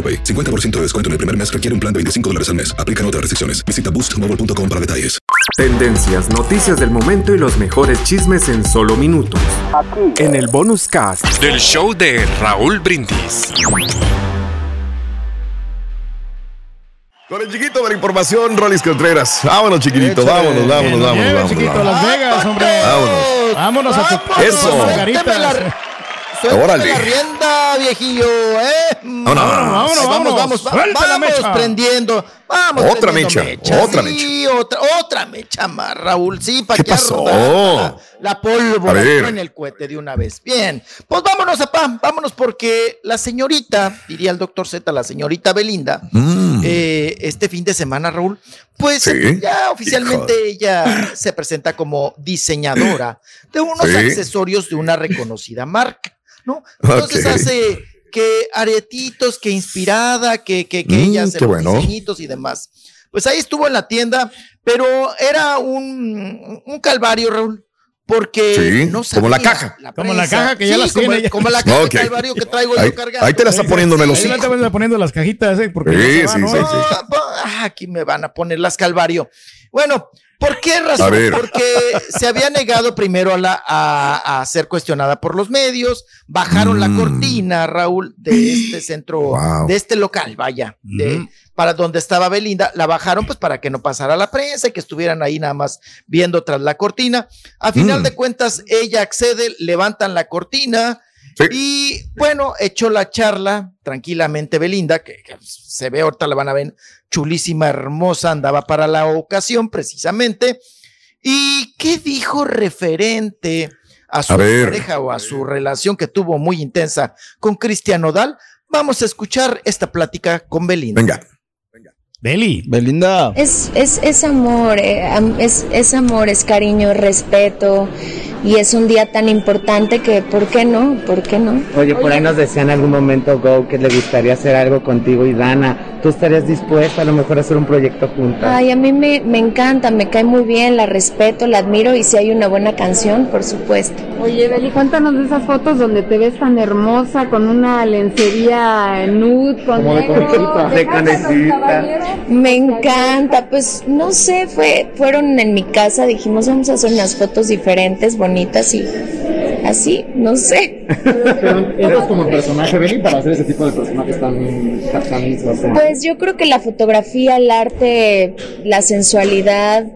AroPay. 50% de descuento en el primer mes requiere un plan de 25 dólares al mes. Aplican otras restricciones. Visita boostmobile.com para detalles. Tendencias, noticias del momento y los mejores chismes en solo minutos. En el bonus cast del show de Raúl Brindis. Con el chiquito de la información, Rolis Contreras. Vámonos, chiquitito, vámonos, vámonos, vámonos. Lleve, vámonos, chiquito, vámonos. Las Vegas, hombre. Vámonos. Vámonos a tu, a tu Eso. margaritas. Órale. la rienda, viejillo, ¿eh? Vámonos. Vámonos, vamos, vámonos. vamos, va- Suelta la vamos mecha. prendiendo. Vamos Otra mecha, mechas, otra sí, otra, otra mecha más, Raúl. Sí, para ¿Qué que pasó? La, la pólvora en el cohete de una vez. Bien, pues vámonos, papá, vámonos porque la señorita, diría el doctor Z, la señorita Belinda, Mm. eh, este fin de semana, Raúl, pues Sí. ya oficialmente ella se presenta como diseñadora de unos Sí. accesorios de una reconocida marca, ¿no? Entonces Ok. hace que aretitos, que inspirada, que, que, que Mm, ella hace los bueno. diseñitos y demás. Pues ahí estuvo en la tienda, pero era un, un calvario, Raúl. Porque Sí, no como la sabía caja. Como la caja que ya Sí, las como, tiene como la caja Ok. de calvario que traigo Ahí, yo cargando. ahí te la está poniendo en el Ahí la te van poniendo las cajitas, ¿eh? Porque Sí, ya se va, sí, ¿no? sí, sí. Pa- ah, aquí me van a poner las calvario. Bueno, ¿por qué razón? Porque se había negado primero a, la, a, a ser cuestionada por los medios, bajaron la Mm. cortina, Raúl, de este centro, Wow. de este local, vaya, de- para donde estaba Belinda, la bajaron pues para que no pasara la prensa y que estuvieran ahí nada más viendo tras la cortina. A final Mm. de cuentas, ella accede, levantan la cortina, Sí. y bueno, echó la charla tranquilamente Belinda, que, que se ve ahorita la van a ver chulísima, hermosa, andaba para la ocasión precisamente. ¿Y qué dijo referente a su A ver. pareja o a su relación que tuvo muy intensa con Cristian Nodal? Vamos a escuchar esta plática con Belinda. Venga. Beli. Belinda. Es, es, es amor, eh, es, es amor, es cariño, respeto y es un día tan importante que, ¿por qué no? ¿Por qué no? Oye, por ahí nos decía en algún momento Go que le gustaría hacer algo contigo y Dana. ¿Tú estarías dispuesta a lo mejor a hacer un proyecto juntas? Ay, a mí me, me encanta, me cae muy bien, la respeto, la admiro y si hay una buena canción, por supuesto. Oye, Beli, cuéntanos de esas fotos donde te ves tan hermosa con una lencería nude, con Como negro. De conejita. Me encanta, pues no sé, fue, fueron en mi casa, dijimos vamos a hacer unas fotos diferentes, bonitas y así, no sé. Eres como el personaje, Beli, para hacer ese tipo de personajes tan, tan, Pues yo creo que la fotografía, el arte, la sensualidad,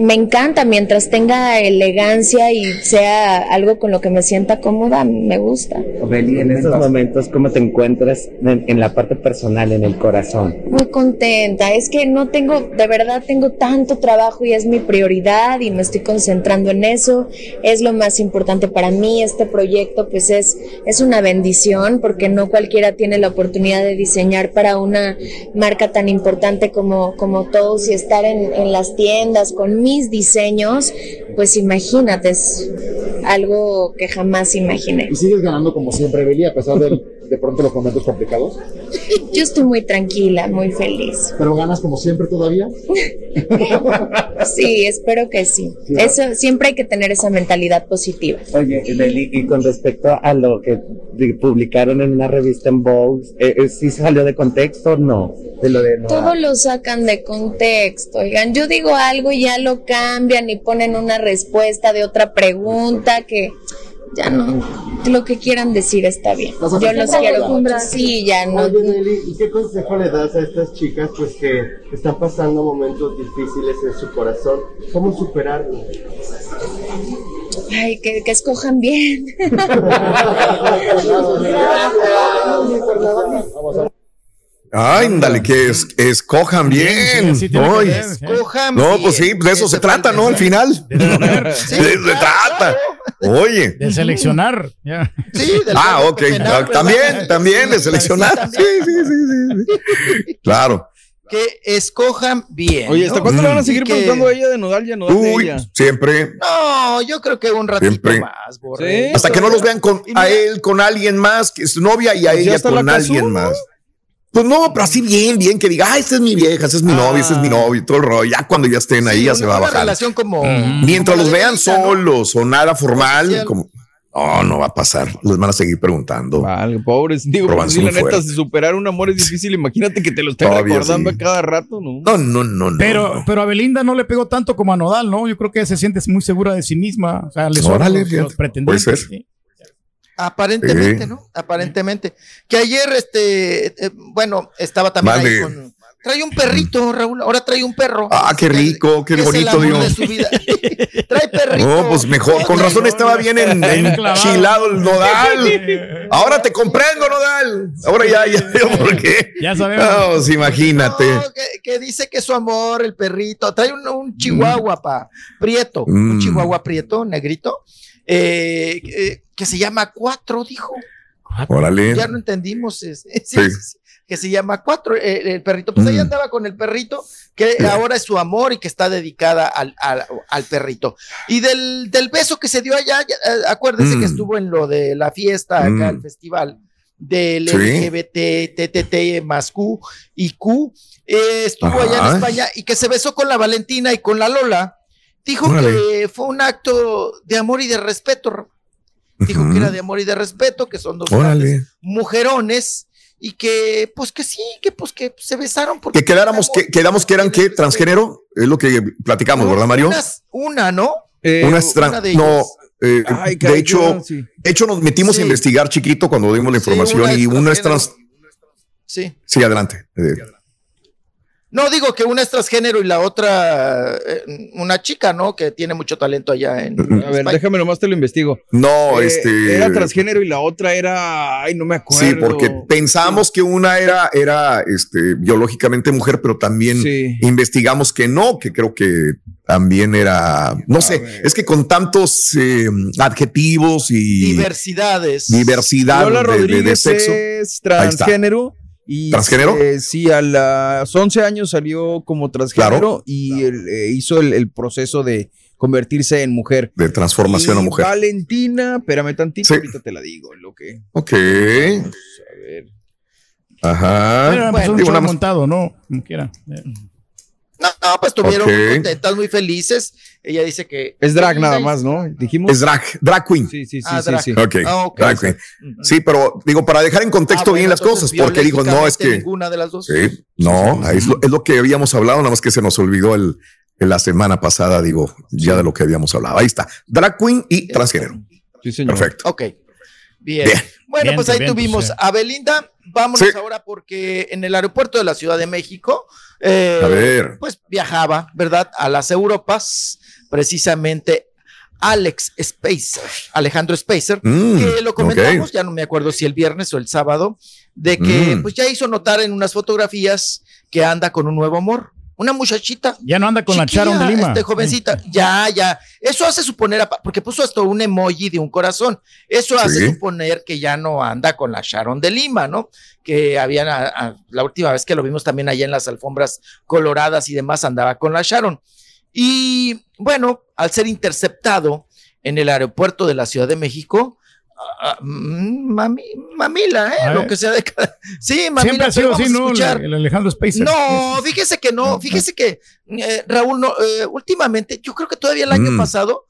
me encanta mientras tenga elegancia y sea algo con lo que me sienta cómoda, me gusta. Beli, en estos momentos, ¿cómo te encuentras en, en la parte personal, en el corazón? Muy contenta, es que no tengo, de verdad tengo tanto trabajo y es mi prioridad y me estoy concentrando en eso, es lo más importante para mí, este proyecto pues es, es una bendición porque no cualquiera tiene la oportunidad de diseñar para una marca tan importante como, como todos y estar en, en las tiendas con mis diseños, pues imagínate, es algo que jamás imaginé. ¿Y sigues ganando como siempre, Beli, a pesar de, de pronto los momentos complicados? Yo estoy muy tranquila, muy feliz. ¿Pero ganas como siempre todavía? Sí, espero que sí. Eso siempre hay que tener esa mentalidad positiva. Oye, Beli, y con respecto a lo que publicaron en una revista en Vogue, eh, eh, ¿sí salió de contexto o no? De lo de Todo lo sacan de contexto. Oigan, yo digo algo y ya lo cambian y ponen una respuesta de otra pregunta que ya no, lo que quieran decir está bien. Yo los quiero mucho. Sí, ya no. Oye, Nelly, ¿y qué consejo le das a estas chicas pues que están pasando momentos difíciles en su corazón? ¿Cómo superarlo? Ay, que, que escojan bien. Ay, dale, que es, escojan bien. sí que ver, ¿eh? Escojan No, bien, pues sí, de eso se trata, ¿no? Al final. De Sí, eso se trata. Oye. De seleccionar. Ya. Sí, del Ah, ok. Ah, ¿verdad? También, también de seleccionar. Sí, sí, sí, sí, sí. Claro. Que escojan bien. Oye, ¿hasta ¿no? cuándo le van a seguir que- preguntando a ella de Nodal y a Nodal de Uy, ella? siempre. No, yo creo que un ratito Siempre. más, Borre. Sí. Hasta que no los vean con a él, con alguien más, que es su novia y a Pues ella con alguien más. Pues no, pero así bien, bien, que diga, ah, esta es mi vieja, esa es mi Ah. novia, ese es mi novio, y todo el rollo. Ya cuando ya estén ahí, Sí, ya una- se va a una bajar. relación como. Mientras como los vean Belinda, ¿no? solos o nada formal, como, no, no va a pasar. Les van a seguir preguntando. Vale, pobres. Digo, pues, sí, la neta, si superar un amor es difícil, imagínate que te lo estén Todavía recordando sí. a cada rato, ¿no? No, no, no, no. Pero, no. pero a Belinda no le pegó tanto como a Nodal, ¿no? Yo creo que se siente muy segura de sí misma. O sea, le Órale, los, los pretendientes. puede ser. sí. Aparentemente, Sí. ¿no? Aparentemente. Que ayer, este, eh, bueno, estaba también Mande. ahí con. Trae un perrito, Raúl. Ahora trae un perro. Ah, qué rico, qué que es el bonito, amor Dios. de su vida. Trae perrito. No, pues mejor. Con razón estaba bien en, Bien en clavado. chilado el nodal. Ahora te comprendo, nodal. Ahora ya, ya veo por qué. Ya sabemos. No, pues imagínate. No, que, que dice que su amor, el perrito, trae un, un chihuahua, pa, prieto, un Mm. chihuahua prieto, negrito, eh, eh, que se llama Cuatro, dijo. Órale. Ya no entendimos, es- es- Sí. es- que se llama Cuatro, eh, el perrito. Pues ahí Mm. andaba con el perrito, que ahora es su amor y que está dedicada al, al- al perrito. Y del, del beso que se dio allá, ya, eh, acuérdense Mm. que estuvo en lo de la fiesta acá, Mm. el festival del Sí. LGBT, TTT más Q y Q. eh, estuvo allá en España y que se besó con la Valentina y con la Lola. Dijo Órale. que fue un acto de amor y de respeto. Dijo que era de amor y de respeto, que son dos mujerones y que pues que sí, que pues que se besaron porque Que quedáramos, que, quedamos que eran qué, transgénero, es lo que platicamos, ¿verdad, Mario? Unas- una, ¿no? Eh, Una una de no, ellas. eh, Ay, de hecho, sí. de hecho nos metimos Sí. a investigar chiquito cuando dimos la Sí, información una y una es trans. Sí. Sí, adelante. Eh, No digo que una es transgénero y la otra eh, una chica, ¿no? Que tiene mucho talento allá en, Mm, A ver, España. déjame nomás te lo investigo. no, Eh, este. Era transgénero y la otra era. Ay, no me acuerdo. Sí, porque pensamos que una era, era este, biológicamente mujer, pero también Sí. investigamos que no, que creo que también era, no sé, ver. es que con tantos eh, adjetivos y Diversidades. diversidad Lola de, de- sexo. es transgénero. Y ¿Transgénero? eh, sí, a los 11 años salió como transgénero Claro. y el, eh, hizo el, el proceso de convertirse en mujer. De transformación Y a mujer. Valentina, espérame tantito, Sí. ahorita te la digo. Lo que, Ok. a ver. Ajá. Pero empezó un montado, ¿no? Como quiera. Eh, No, no, pues estuvieron Ok. muy contentas, muy felices. Ella dice que Es drag nada más, ¿no? Dijimos. Es drag, drag queen. Sí, sí, sí, Ah, sí, drag. sí. Ok, Ah, ok. drag queen. Sí, pero digo, para dejar en contexto Ah, bien las cosas, porque dijo, no, es que. Ninguna de las dos. Sí, no, es, lo, es lo que habíamos hablado, nada más que se nos olvidó el, en la semana pasada, digo, ya de lo que habíamos hablado. Ahí está, drag queen y transgénero. Sí, señor. Perfecto. Ok. Bien. Bien. Bueno, Bien, pues ahí bien, tuvimos pues, a Belinda. Vámonos Sí. ahora porque en el aeropuerto de la Ciudad de México, eh, A ver. pues viajaba, ¿verdad? A las Europas, precisamente Alex Spacer, Alejandro Spacer, Mm, que lo comentamos, ya no me acuerdo si el viernes o el sábado, de que Mm. pues ya hizo notar en unas fotografías que anda con un nuevo amor. Una muchachita Ya no anda con la Sharon de Lima. Este, jovencita, ya, ya. Eso hace suponer, a- porque puso hasta un emoji de un corazón. Eso hace Sí. suponer que ya no anda con la Sharon de Lima, ¿no? Que habían, a- a- la última vez que lo vimos también allá en las alfombras coloradas y demás, andaba con la Sharon. Y bueno, al ser interceptado en el aeropuerto de la Ciudad de México, ah, mm, mami, mamila, ¿eh? Ah, Lo que sea de cada- Sí, mamila, Siempre ha sido así, ¿no? El, el Alejandro Spacer. No, fíjese que no, fíjese que eh, Raúl, no, eh, últimamente, yo creo que todavía el año Mm. pasado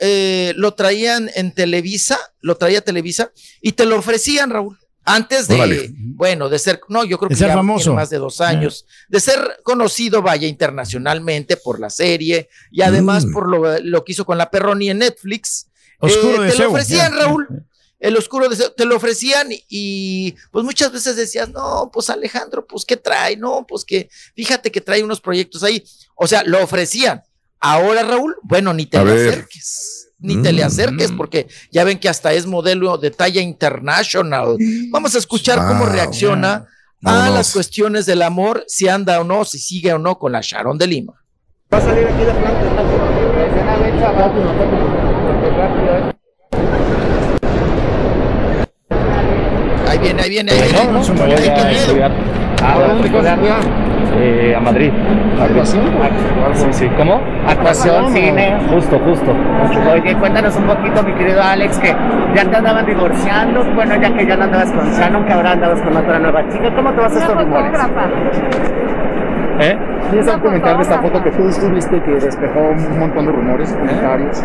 eh, lo traían en Televisa, lo traía Televisa y te lo ofrecían, Raúl. Antes de, Órale. bueno, de ser, no, yo creo De que ser ya famoso. más de dos años, de ser conocido, vaya, internacionalmente por la serie y además Mm. por lo, lo que hizo con la Perroni en Netflix. Oscuro Eh, te deseo. lo ofrecían. Raúl. El oscuro deseo, te lo ofrecían y pues muchas veces decías, no, pues Alejandro, pues ¿qué trae? No, pues que fíjate que trae unos proyectos ahí. O sea, lo ofrecían. Ahora, Raúl, bueno, ni te A le ver. acerques. Ni te le Mm. acerques porque ya ven que hasta es modelo de talla international. Vamos a escuchar cómo Wow. reacciona a las cuestiones del amor, si anda o no, si sigue o no con la Sharon de Lima. Va a salir aquí de planta. Ahí viene, ahí viene, ahí viene. No, no, voy qué a miedo. estudiar. ¿A dónde vas? Eh, a Madrid. ¿Actuación? Sí, sí. ¿Cómo? Actuación, cine. Justo, justo. Oye, cuéntanos un poquito, mi querido Alex, que ya te andaban divorciando, bueno, ya que ya no andabas con Shannon, que ahora andabas con otra nueva chica, ¿cómo te vas a estos rumores? ¿Eh? ¿Quieres dar un comentario de esta foto que tú estuviste que despejó un montón de rumores y comentarios?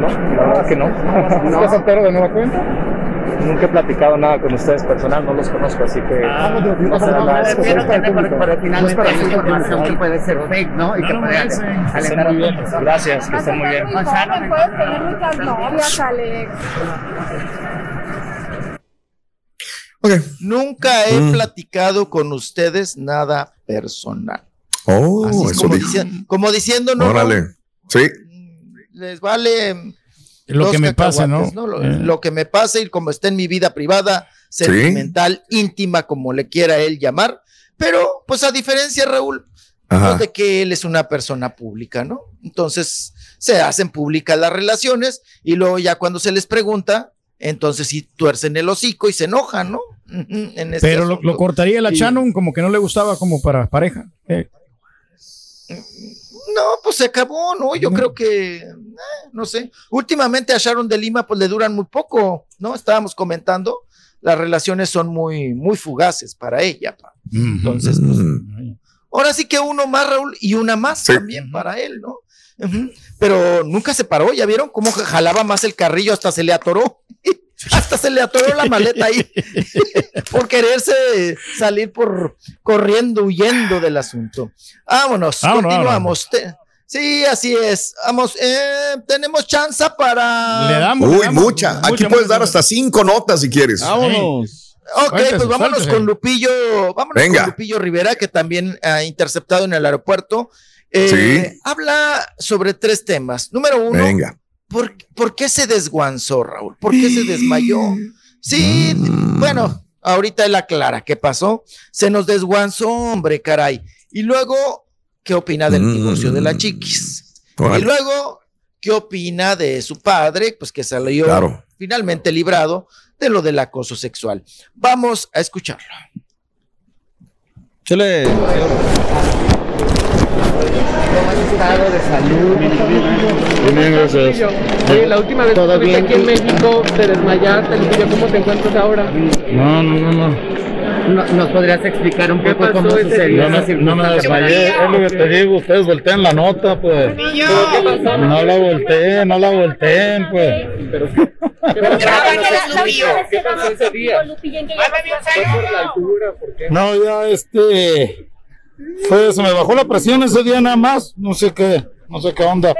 No, la verdad que no. ¿Estás soltero de nueva cuenta? Nunca he platicado nada con ustedes personal, no los conozco, así que. Ah, no, no, no sé no, nada. no, Es no, que- no, no, pero, pero finalmente para hay hacer información que puede ser fake, ¿no? Y que puede alentar a. Gracias, que estén muy bien. Muy joven, puedes tener muchas novias, Alex. Ok. Nunca he Mm. platicado con ustedes nada personal. Oh, Así es eso como, dijo. dici- como diciendo, no, Órale. Sí. les vale Lo que me pase, ¿no? Lo, Eh. lo que me pase y como está en mi vida privada, Sí. sentimental, íntima, como le quiera él llamar. Pero, pues a diferencia, Raúl, pues, de que él es una persona pública, ¿no? Entonces, se hacen públicas las relaciones y luego ya cuando se les pregunta, entonces sí tuercen el hocico y se enojan, ¿no? En este Pero lo, cortaría la Y- Shannon como que no le gustaba como para pareja. Eh, No, pues se acabó, ¿no? Yo creo que, eh, no sé. Últimamente a Sharon de Lima, pues le duran muy poco, ¿no? Estábamos comentando, las relaciones son muy, muy fugaces para ella. pa. Entonces, pues, ahora sí que uno más, Raúl, y una más Sí. también para él, ¿no? Pero nunca se paró, ¿ya vieron cómo jalaba más el carrillo? Hasta se le atoró. Hasta se le atoró la maleta ahí por quererse salir por corriendo, huyendo del asunto. Vámonos, Vámonos, continuamos. Te- sí, así es. Vamos, eh, tenemos chance para. Le damos. le Uy, damos. mucha. Aquí Mucha, puedes mucha. dar hasta cinco notas si quieres. Vámonos. Ok, Suéltese, pues vámonos suéltese. con Lupillo, vámonos Venga. con Lupillo Rivera, que también ha interceptado en el aeropuerto. Eh, Sí. Habla sobre tres temas. Número uno, Venga. ¿Por, por qué se desguanzó, Raúl? ¿Por qué se desmayó? Sí, bueno, ahorita él aclara qué pasó. Se nos desguanzó, hombre, caray. Y luego, ¿qué opina del Mm. divorcio de la chiquis? Y luego, ¿qué opina de su padre? Pues que salió Claro. finalmente librado de lo del acoso sexual. Vamos a escucharlo. Chile. ¿Cómo has estado de salud? Bien, gracias. Oye, la última vez que ¿Todo estuviste aquí en México te desmayaste, Lupillo, ¿cómo te encuentras ahora? No, no, no, no. No- ¿Nos podrías explicar un ¿Qué poco cómo sucedió No me, no me desmayé, es lo que te digo, ustedes voltean la nota, pues. ¿Pero qué pasó? No la volteen, no la volteen, pues. ¿Qué pasó? ¿Qué pasó ese día? ¿Fue por la altura? ¿Por qué? No, ya este. Pues se me bajó la presión ese día nada más, no sé qué, no sé qué onda.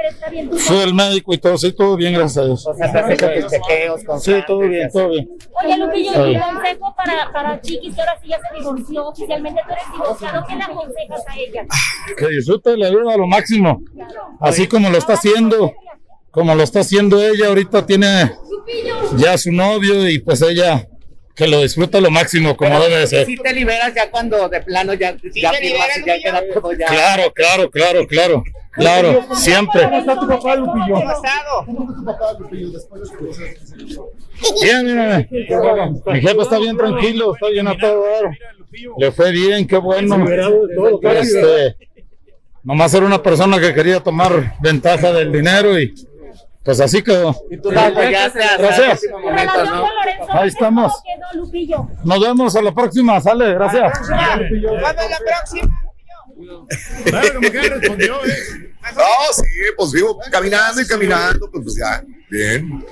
Fui al médico y todo, sí, todo bien, gracias a Dios. O sea, te tus chequeos Sí, todo bien, todo bien. Oye, Lupillo, bien. consejo para, para Chiquis, que ahora sí ya se divorció oficialmente. Tú eres divorciado, ¿qué le aconsejas a ella? Que disfrute la vida a lo máximo, así como lo está haciendo, como lo está haciendo ella, ahorita tiene ya su novio y pues ella que lo disfruta a lo máximo, como debe de ser. Si te liberas ya cuando de plano ya, ya firmas y ya queda todo ya. Claro, claro, claro, claro, claro, siempre. ¿Cómo está tu papá, Lupillo? Bien, mira, mi jefe está bien tranquilo, está bien a todo dar. Le fue bien, qué bueno. Este, nomás era una persona que quería tomar ventaja del dinero y pues así quedó. Y tú la el Gracias. Ahí estamos. Nos vemos a la próxima, sale, gracias. Claro, como que respondió, eh. No, sí, pues vivo caminando y caminando, pues, pues ya, bien.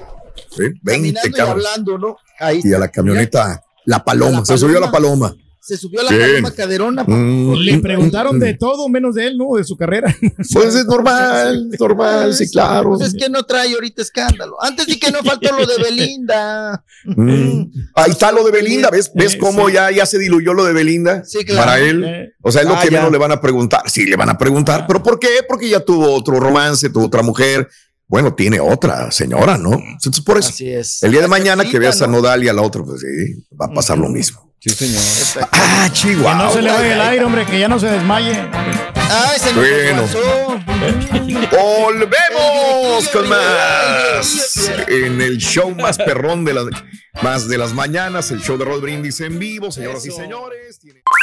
Sí, 20 Caminando y hablando, ¿no? Ahí Y a la camioneta, la paloma, se subió la paloma. Se subió a la paloma caderona. Mm, Le mm, preguntaron mm, de todo menos de él, ¿no? De su carrera. Pues es normal, es normal, sí, claro. Pues es que no trae ahorita escándalo. Antes sí que no faltó lo de Belinda. Mm. Ahí está lo de Belinda, ¿ves? ¿Ves Eh, cómo sí. ya, ya se diluyó lo de Belinda? Sí, claro. Para él. Eh. O sea, es lo Ah, que ya. menos le van a preguntar. Sí, le van a preguntar. ¿Pero por qué? Porque ya tuvo otro romance, tuvo otra mujer. Bueno, tiene otra señora, ¿no? Entonces, por eso. Así es. El día de mañana que veas a ¿no? Nodal y a la otra, pues sí, va a pasar lo mismo. Sí, señor. Ah, Que Chihuahua. no se le vaya el aire, hombre, que ya no se desmaye. Ay, se Bueno. Volvemos con más en el show más perrón de las más de las mañanas, el show de Rod Brindis en vivo, señoras y señores.